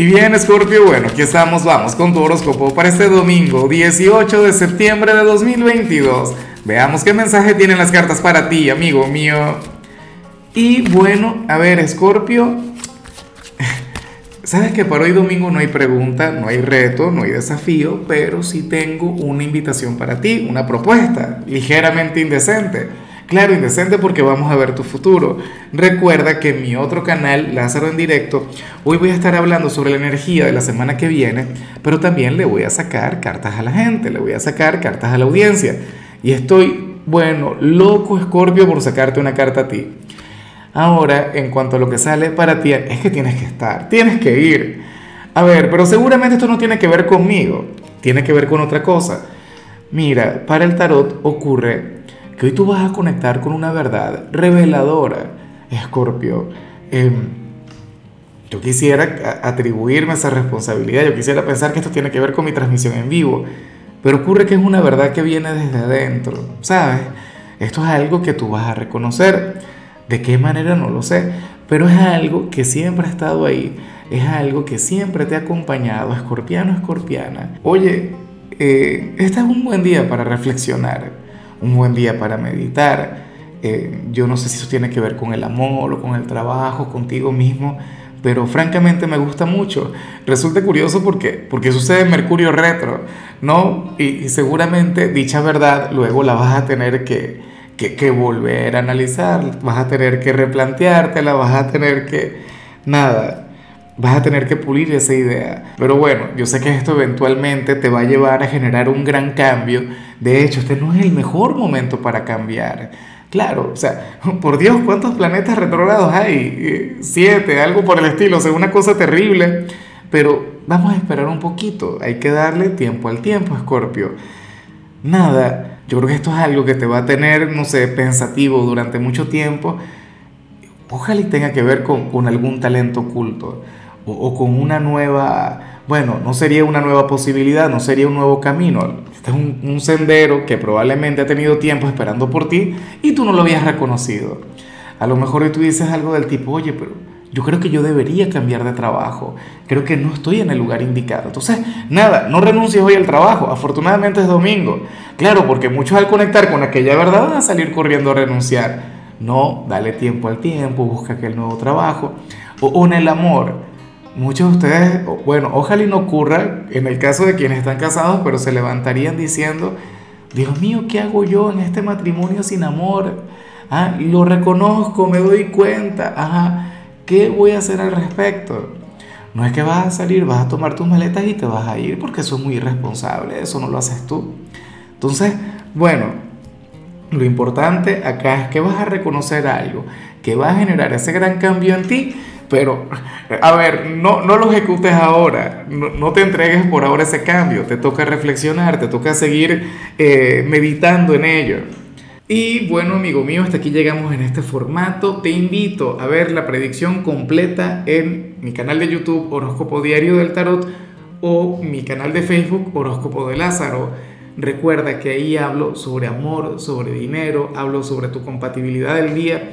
Y bien, Scorpio, bueno, aquí estamos, vamos con tu horóscopo para este domingo, 18 de septiembre de 2022. Veamos qué mensaje tienen las cartas para ti, amigo mío. Y bueno, a ver, Scorpio, sabes que para hoy domingo no hay pregunta, no hay reto, no hay desafío, pero sí tengo una invitación para ti, una propuesta ligeramente indecente. Claro, indecente porque vamos a ver tu futuro. Recuerda que en mi otro canal, Lázaro en directo, hoy voy a estar hablando sobre la energía de la semana que viene, pero también le voy a sacar cartas a la gente, le voy a sacar cartas a la audiencia. Y estoy, bueno, loco Escorpio por sacarte una carta a ti. Ahora, en cuanto a lo que sale para ti, es que tienes que estar, tienes que ir. A ver, pero seguramente esto no tiene que ver conmigo, tiene que ver con otra cosa. Mira, para el tarot ocurre que hoy tú vas a conectar con una verdad reveladora, Escorpio. Em, yo quisiera atribuirme esa responsabilidad, yo quisiera pensar que esto tiene que ver con mi transmisión en vivo, pero ocurre que es una verdad que viene desde adentro, ¿sabes? Esto es algo que tú vas a reconocer. ¿De qué manera? No lo sé, pero es algo que siempre ha estado ahí, es algo que siempre te ha acompañado, escorpiano, escorpiana. Oye, eh, este es un buen día para reflexionar un buen día para meditar. Eh, yo no sé si eso tiene que ver con el amor o con el trabajo, contigo mismo, pero francamente me gusta mucho. Resulta curioso porque, porque sucede Mercurio retro, ¿no? Y, seguramente dicha verdad luego la vas a tener que, que, volver a analizar, vas a tener que replanteártela, vas a tener que, nada, vas a tener que pulir esa idea. Pero bueno, yo sé que esto eventualmente te va a llevar a generar un gran cambio. De hecho, este no es el mejor momento para cambiar. Claro, o sea, por Dios, ¿cuántos planetas retrógrados hay? Eh, siete, algo por el estilo, o sea, una cosa terrible. Pero vamos a esperar un poquito, hay que darle tiempo al tiempo, Escorpio. Nada, yo creo que esto es algo que te va a tener, no sé, pensativo durante mucho tiempo. Ojalá y tenga que ver con, con algún talento oculto o, con una nueva, bueno, no sería una nueva posibilidad, no sería un nuevo camino. Este es un, sendero que probablemente ha tenido tiempo esperando por ti y tú no lo habías reconocido. A lo mejor tú dices algo del tipo, oye, pero yo creo que yo debería cambiar de trabajo, creo que no estoy en el lugar indicado. Entonces, nada, no renuncies hoy al trabajo, afortunadamente es domingo. Claro, porque muchos al conectar con aquella verdad van a salir corriendo a renunciar. No, dale tiempo al tiempo, busca aquel nuevo trabajo. O, o en el amor, Muchos de ustedes, bueno, ojalá y no ocurra en el caso de quienes están casados, pero se levantarían diciendo, Dios mío, ¿qué hago yo en este matrimonio sin amor? Ah, lo reconozco, me doy cuenta, ajá, ¿qué voy a hacer al respecto? No es que vas a salir, vas a tomar tus maletas y te vas a ir, porque eso es muy irresponsable, eso no lo haces tú. Entonces, bueno, lo importante acá es que vas a reconocer algo, que va a generar ese gran cambio en ti pero, a ver, no, no lo ejecutes ahora, no, te entregues por ahora ese cambio, te toca reflexionar, te toca seguir eh, meditando en ello. Y bueno, amigo mío, hasta aquí llegamos en este formato. Te invito a ver la predicción completa en mi canal de YouTube Horóscopo Diario del Tarot o mi canal de Facebook Horóscopo de Lázaro. Recuerda que ahí hablo sobre amor, sobre dinero, hablo sobre tu compatibilidad del día